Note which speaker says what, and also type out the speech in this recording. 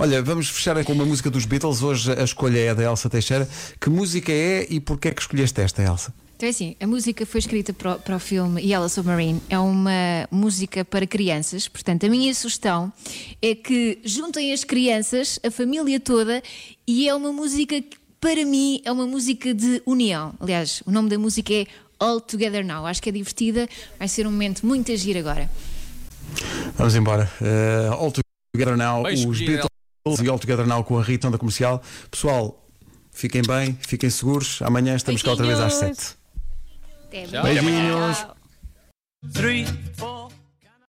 Speaker 1: Olha, vamos fechar com uma música dos Beatles. Hoje a escolha é da Elsa Teixeira. Que música é e porquê é que escolheste esta, Elsa?
Speaker 2: Então é assim, a música foi escrita para o, para o filme Yellow Submarine. É uma música para crianças. Portanto, a minha sugestão é que juntem as crianças, a família toda, e é uma música que, para mim, é uma música de união. Aliás, o nome da música é All Together Now. Acho que é divertida, vai ser um momento muito agir agora.
Speaker 1: Vamos embora. Uh, all Together Now,
Speaker 3: Bem
Speaker 1: os Beatles e All Together Now com a Rita da comercial. Pessoal, fiquem bem, fiquem seguros. Amanhã estamos cá outra vez às
Speaker 2: Beijinhos.
Speaker 1: 7.
Speaker 2: Até
Speaker 3: Tchau.
Speaker 2: amanhã.
Speaker 1: Beijinhos.
Speaker 4: Three, four.